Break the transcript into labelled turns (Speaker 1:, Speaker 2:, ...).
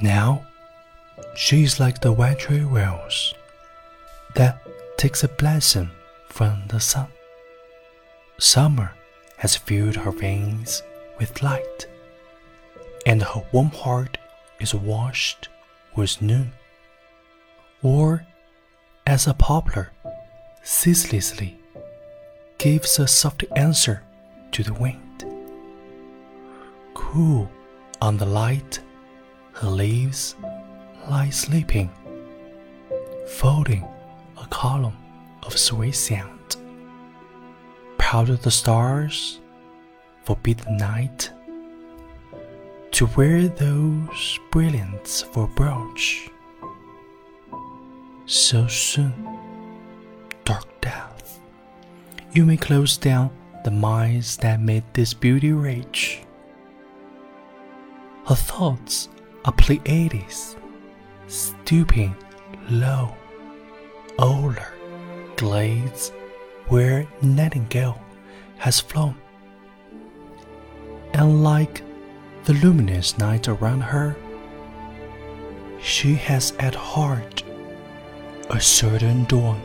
Speaker 1: Now, she is like the watery rose that takes a blessing from the sun. Summer has filled her veins with light, and her warm heart is washed with noon. Or, as a poplar ceaselessly gives a soft answer to the wind, cool on the light, her leaves lie sleeping, folding a column of sweet sound. Proud of the stars, forbid the night to wear those brilliants for brooch. So soon, dark death, you may close down the minds that made this beauty rich. Her thoughts are Pleiades, stooping low, older glades where nightingale has flown, and like the luminous night around her, she has at heart a certain dawn